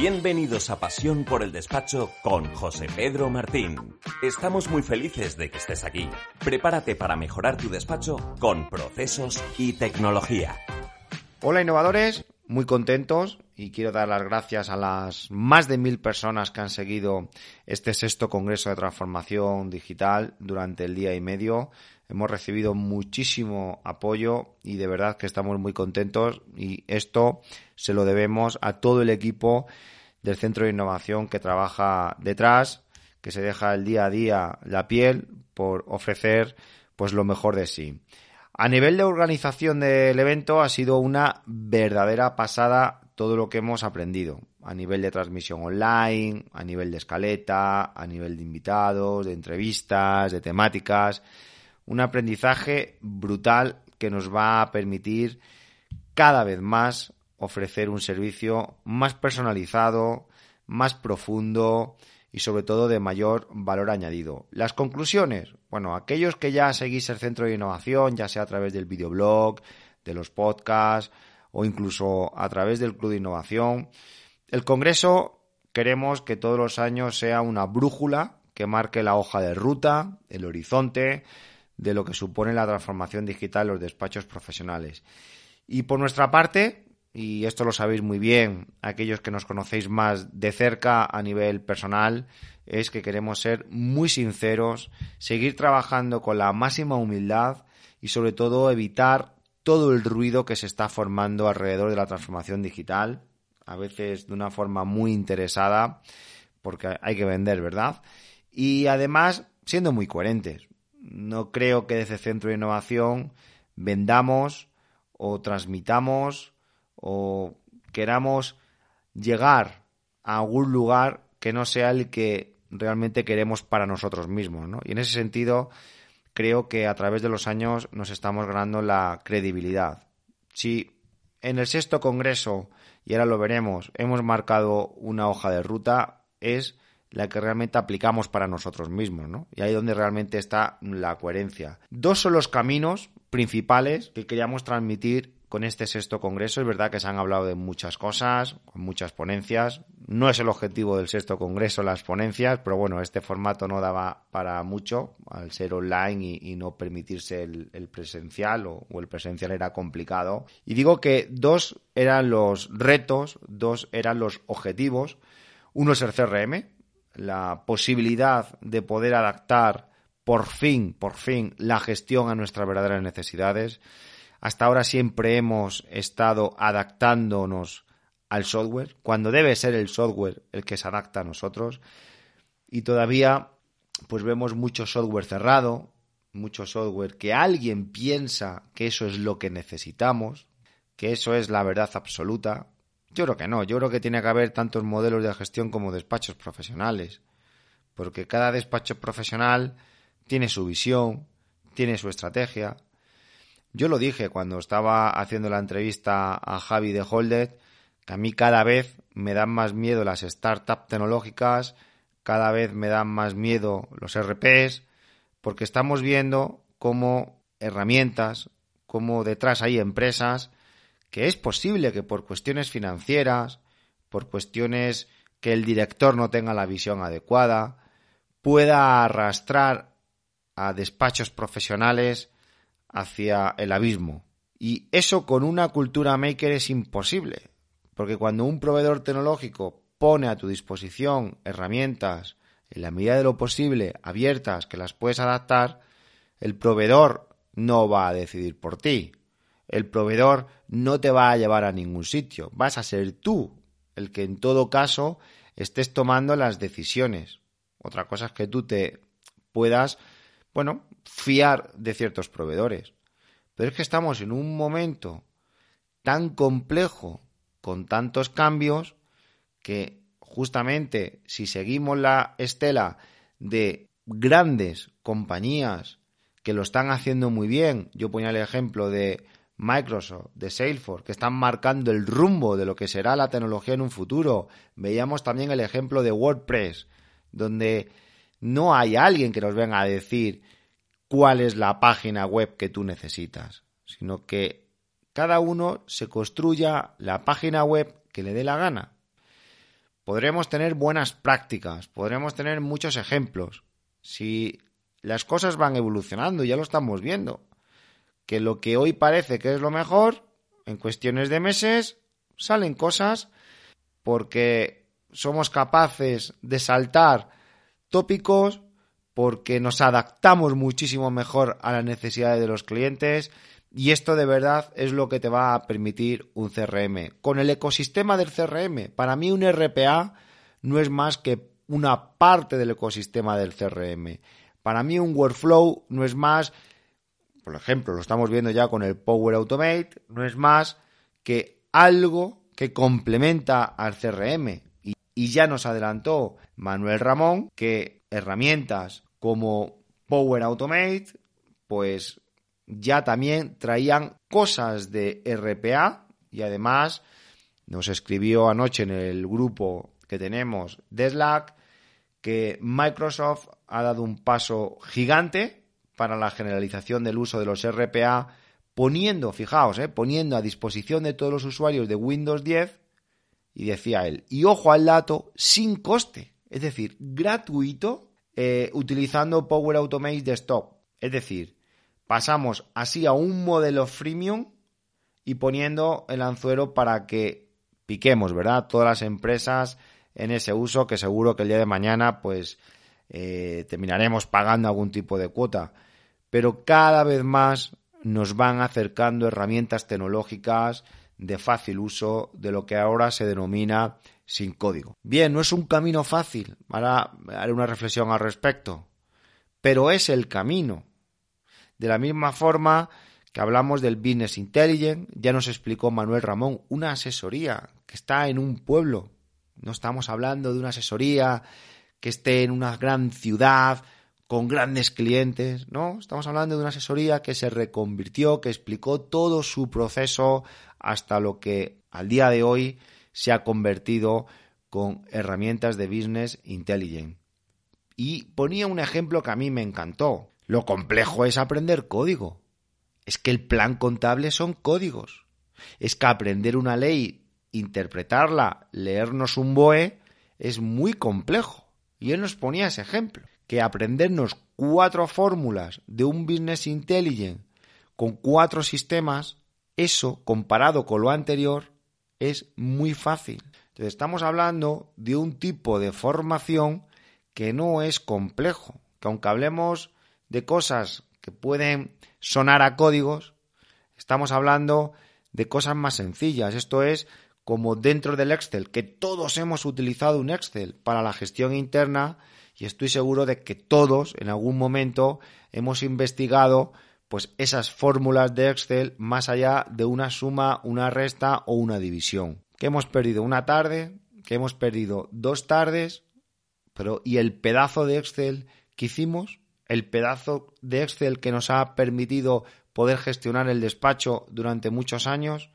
Bienvenidos a Pasión por el Despacho con José Pedro Martín. Estamos muy felices de que estés aquí. Prepárate para mejorar tu despacho con procesos y tecnología. Hola innovadores, muy contentos y quiero dar las gracias a las más de mil personas que han seguido este sexto Congreso de Transformación Digital durante el día y medio. Hemos recibido muchísimo apoyo y de verdad que estamos muy contentos y esto se lo debemos a todo el equipo del Centro de Innovación que trabaja detrás, que se deja el día a día la piel por ofrecer pues lo mejor de sí. A nivel de organización del evento ha sido una verdadera pasada todo lo que hemos aprendido a nivel de transmisión online, a nivel de escaleta, a nivel de invitados, de entrevistas, de temáticas un aprendizaje brutal que nos va a permitir cada vez más ofrecer un servicio más personalizado, más profundo y sobre todo de mayor valor añadido. Las conclusiones, bueno, aquellos que ya seguís el centro de innovación, ya sea a través del videoblog, de los podcasts o incluso a través del club de innovación, el Congreso queremos que todos los años sea una brújula que marque la hoja de ruta, el horizonte, de lo que supone la transformación digital en los despachos profesionales. Y por nuestra parte, y esto lo sabéis muy bien, aquellos que nos conocéis más de cerca a nivel personal, es que queremos ser muy sinceros, seguir trabajando con la máxima humildad y sobre todo evitar todo el ruido que se está formando alrededor de la transformación digital, a veces de una forma muy interesada, porque hay que vender, ¿verdad? Y además siendo muy coherentes. No creo que desde Centro de Innovación vendamos o transmitamos o queramos llegar a algún lugar que no sea el que realmente queremos para nosotros mismos. ¿no? Y en ese sentido, creo que a través de los años nos estamos ganando la credibilidad. Si en el sexto congreso, y ahora lo veremos, hemos marcado una hoja de ruta, es la que realmente aplicamos para nosotros mismos, ¿no? Y ahí donde realmente está la coherencia. Dos son los caminos principales que queríamos transmitir con este sexto congreso. Es verdad que se han hablado de muchas cosas, con muchas ponencias. No es el objetivo del sexto congreso las ponencias, pero bueno, este formato no daba para mucho al ser online y, no permitirse el, presencial o, o el presencial era complicado. Y digo que dos eran los retos, dos eran los objetivos. Uno es el CRM, la posibilidad de poder adaptar por fin, por fin, la gestión a nuestras verdaderas necesidades. Hasta ahora siempre hemos estado adaptándonos al software, cuando debe ser el software el que se adapta a nosotros. Y todavía, pues vemos mucho software cerrado, mucho software que alguien piensa que eso es lo que necesitamos, que eso es la verdad absoluta, yo creo que no, yo creo que tiene que haber tantos modelos de gestión como despachos profesionales, porque cada despacho profesional tiene su visión, tiene su estrategia. Yo lo dije cuando estaba haciendo la entrevista a Javi de Holded, que a mí cada vez me dan más miedo las startups tecnológicas, cada vez me dan más miedo los RPs, porque estamos viendo cómo herramientas, cómo detrás hay empresas que es posible que por cuestiones financieras, por cuestiones que el director no tenga la visión adecuada, pueda arrastrar a despachos profesionales hacia el abismo. Y eso con una cultura maker es imposible, porque cuando un proveedor tecnológico pone a tu disposición herramientas en la medida de lo posible abiertas que las puedes adaptar, el proveedor no va a decidir por ti, el proveedor no te va a llevar a ningún sitio. Vas a ser tú el que en todo caso estés tomando las decisiones. Otra cosa es que tú te puedas, bueno, fiar de ciertos proveedores. Pero es que estamos en un momento tan complejo, con tantos cambios, que justamente si seguimos la estela de grandes compañías que lo están haciendo muy bien, yo ponía el ejemplo de Microsoft, de Salesforce, que están marcando el rumbo de lo que será la tecnología en un futuro. Veíamos también el ejemplo de WordPress, donde no hay alguien que nos venga a decir cuál es la página web que tú necesitas, sino que cada uno se construya la página web que le dé la gana. Podremos tener buenas prácticas, podremos tener muchos ejemplos. Si las cosas van evolucionando, ya lo estamos viendo, que lo que hoy parece que es lo mejor, en cuestiones de meses salen cosas porque somos capaces de saltar tópicos, porque nos adaptamos muchísimo mejor a las necesidades de los clientes y esto de verdad es lo que te va a permitir un CRM. Con el ecosistema del CRM, para mí un RPA no es más que una parte del ecosistema del CRM. Para mí un workflow no es más, por ejemplo, lo estamos viendo ya con el Power Automate, no es más que algo que complementa al CRM. Y, ya nos adelantó Manuel Ramón que herramientas como Power Automate, pues ya también traían cosas de RPA y además nos escribió anoche en el grupo que tenemos de Slack que Microsoft ha dado un paso gigante para la generalización del uso de los RPA poniendo, fijaos, eh, poniendo a disposición de todos los usuarios de Windows 10 y decía él, y ojo al dato, sin coste, es decir, gratuito, eh, utilizando Power Automate Desktop. Es decir, pasamos así a un modelo freemium y poniendo el anzuelo para que piquemos, ¿verdad? Todas las empresas en ese uso que seguro que el día de mañana pues eh, terminaremos pagando algún tipo de cuota. Pero cada vez más nos van acercando herramientas tecnológicas de fácil uso de lo que ahora se denomina sin código. Bien, no es un camino fácil, ahora haré una reflexión al respecto, pero es el camino. De la misma forma que hablamos del Business Intelligence, ya nos explicó Manuel Ramón, una asesoría que está en un pueblo. No estamos hablando de una asesoría que esté en una gran ciudad con grandes clientes, no, estamos hablando de una asesoría que se reconvirtió, que explicó todo su proceso hasta lo que al día de hoy se ha convertido con herramientas de Business Intelligence. Y ponía un ejemplo que a mí me encantó. Lo complejo es aprender código. Es que el plan contable son códigos. Es que aprender una ley, interpretarla, leernos un BOE, es muy complejo. Y él nos ponía ese ejemplo, que aprendernos cuatro fórmulas de un Business Intelligence con cuatro sistemas, eso, comparado con lo anterior, es muy fácil. Entonces, estamos hablando de un tipo de formación que no es complejo, que aunque hablemos de cosas que pueden sonar a códigos, estamos hablando de cosas más sencillas. Esto es como dentro del Excel, que todos hemos utilizado un Excel para la gestión interna y estoy seguro de que todos en algún momento hemos investigado pues esas fórmulas de Excel más allá de una suma, una resta o una división. Que hemos perdido una tarde, que hemos perdido dos tardes, pero ¿y el pedazo de Excel que hicimos? el pedazo de Excel que nos ha permitido poder gestionar el despacho durante muchos años,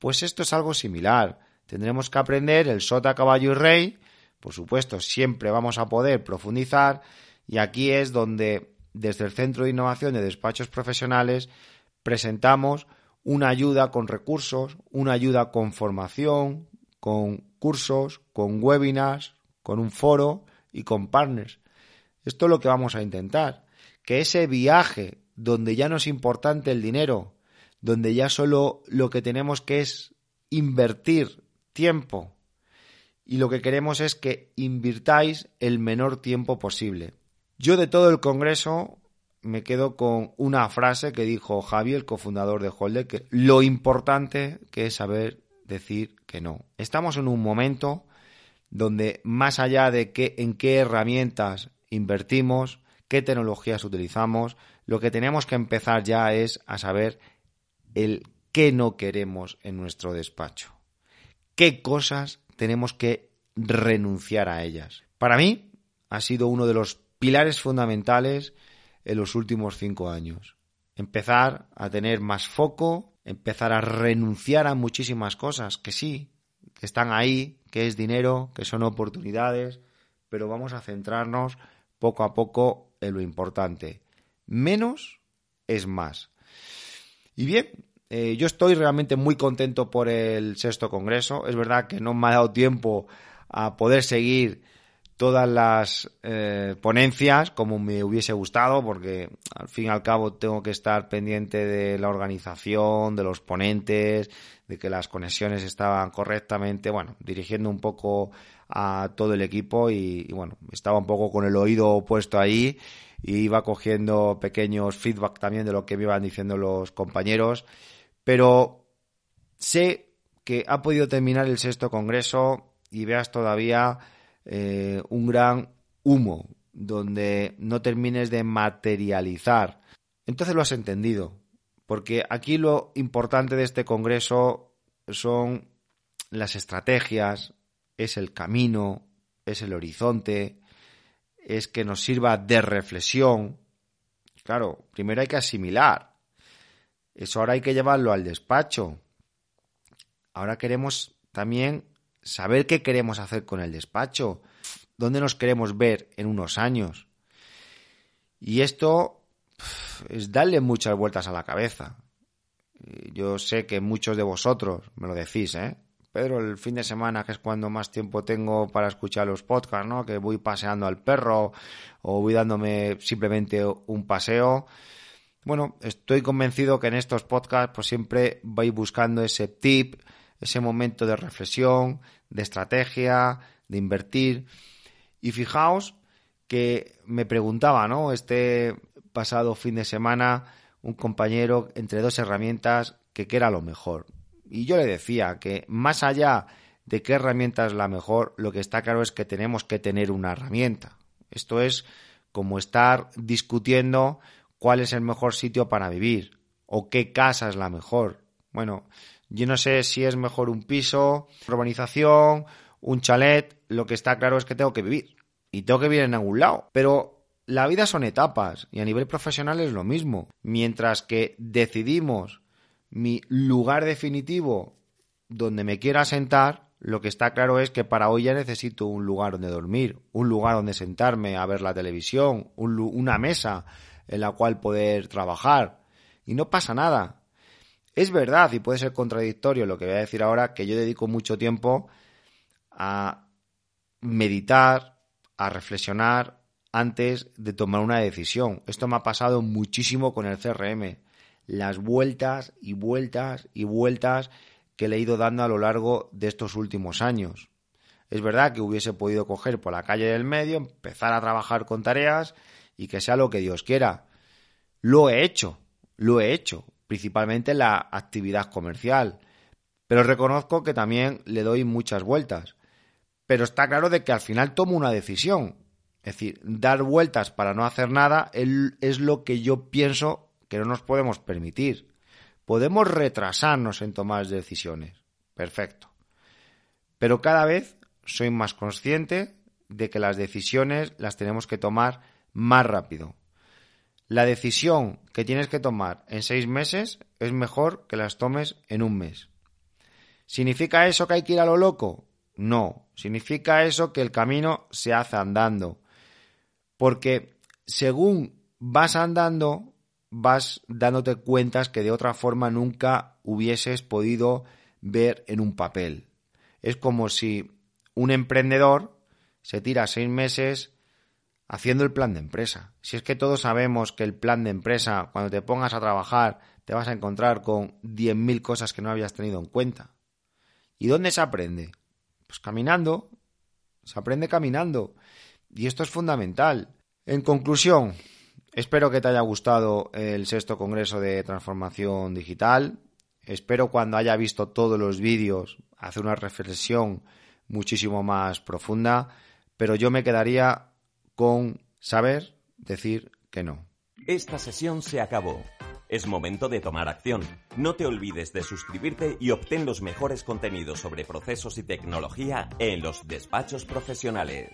pues esto es algo similar. Tendremos que aprender el sota, caballo y rey. Por supuesto, siempre vamos a poder profundizar y aquí es donde desde el Centro de Innovación de Despachos Profesionales presentamos una ayuda con recursos, una ayuda con formación, con cursos, con webinars, con un foro y con partners. Esto es lo que vamos a intentar, que ese viaje donde ya no es importante el dinero, donde ya solo lo que tenemos que es invertir tiempo y lo que queremos es que invirtáis el menor tiempo posible. Yo de todo el Congreso me quedo con una frase que dijo Javi, el cofundador de Holder, que lo importante que es saber decir que no. Estamos en un momento donde más allá de que, en qué herramientas invertimos, qué tecnologías utilizamos, lo que tenemos que empezar ya es a saber el qué no queremos en nuestro despacho. ¿Qué cosas tenemos que renunciar a ellas. Para mí ha sido uno de los pilares fundamentales en los últimos cinco años. Empezar a tener más foco, empezar a renunciar a muchísimas cosas que sí, que están ahí, que es dinero, que son oportunidades, pero vamos a centrarnos poco a poco en lo importante. Menos es más. Y bien, eh, yo estoy realmente muy contento por el sexto congreso. Es verdad que no me ha dado tiempo a poder seguir todas las eh, ponencias como me hubiese gustado, porque al fin y al cabo tengo que estar pendiente de la organización, de los ponentes, de que las conexiones estaban correctamente, bueno, dirigiendo un poco a todo el equipo y, y bueno, estaba un poco con el oído puesto ahí y iba cogiendo pequeños feedback también de lo que me iban diciendo los compañeros, pero sé que ha podido terminar el sexto congreso y veas todavía eh, un gran humo donde no termines de materializar. Entonces lo has entendido, porque aquí lo importante de este Congreso son las estrategias, es el camino, es el horizonte, es que nos sirva de reflexión. Claro, primero hay que asimilar. Eso ahora hay que llevarlo al despacho. Ahora queremos también saber qué queremos hacer con el despacho, dónde nos queremos ver en unos años. Y esto es darle muchas vueltas a la cabeza. Yo sé que muchos de vosotros me lo decís, ¿eh? Pedro, el fin de semana, que es cuando más tiempo tengo para escuchar los podcasts, ¿no? Que voy paseando al perro o voy dándome simplemente un paseo. Bueno, estoy convencido que en estos podcasts pues siempre vais buscando ese tip, ese momento de reflexión, de estrategia, de invertir. Y fijaos que me preguntaba, ¿no? Este pasado fin de semana, un compañero entre dos herramientas que qué era lo mejor. Y yo le decía que más allá de qué herramienta es la mejor, lo que está claro es que tenemos que tener una herramienta. Esto es como estar discutiendo cuál es el mejor sitio para vivir o qué casa es la mejor. Bueno, yo no sé si es mejor un piso, urbanización, un chalet. Lo que está claro es que tengo que vivir. Y tengo que vivir en algún lado. Pero la vida son etapas y a nivel profesional es lo mismo. Mientras que decidimos mi lugar definitivo donde me quiera sentar, lo que está claro es que para hoy ya necesito un lugar donde dormir, un lugar donde sentarme a ver la televisión, una mesa en la cual poder trabajar. Y no pasa nada. Es verdad y puede ser contradictorio lo que voy a decir ahora, que yo dedico mucho tiempo a meditar, a reflexionar antes de tomar una decisión. Esto me ha pasado muchísimo con el CRM. Las vueltas y vueltas y vueltas que le he ido dando a lo largo de estos últimos años. Es verdad que hubiese podido coger por la calle del medio, empezar a trabajar con tareas y que sea lo que Dios quiera. Lo he hecho, lo he hecho, principalmente la actividad comercial. Pero reconozco que también le doy muchas vueltas. Pero está claro de que al final tomo una decisión. Es decir, dar vueltas para no hacer nada es lo que yo pienso que no nos podemos permitir. Podemos retrasarnos en tomar decisiones. Perfecto. Pero cada vez soy más consciente de que las decisiones las tenemos que tomar más rápido. La decisión que tienes que tomar en seis meses es mejor que las tomes en un mes. ¿Significa eso que hay que ir a lo loco? No, significa eso que el camino se hace andando. Porque según vas andando, vas dándote cuentas que de otra forma nunca hubieses podido ver en un papel. Es como si un emprendedor se tira seis meses haciendo el plan de empresa. Si es que todos sabemos que el plan de empresa, cuando te pongas a trabajar, te vas a encontrar con 10.000 cosas que no habías tenido en cuenta. ¿Y dónde se aprende? Pues caminando. Se aprende caminando. Y esto es fundamental. En conclusión, espero que te haya gustado el sexto Congreso de Transformación Digital. Espero cuando haya visto todos los vídeos hacer una reflexión muchísimo más profunda. Pero yo me quedaría con saber decir que no. Esta sesión se acabó. Es momento de tomar acción. No te olvides de suscribirte y obtén los mejores contenidos sobre procesos y tecnología en los despachos profesionales.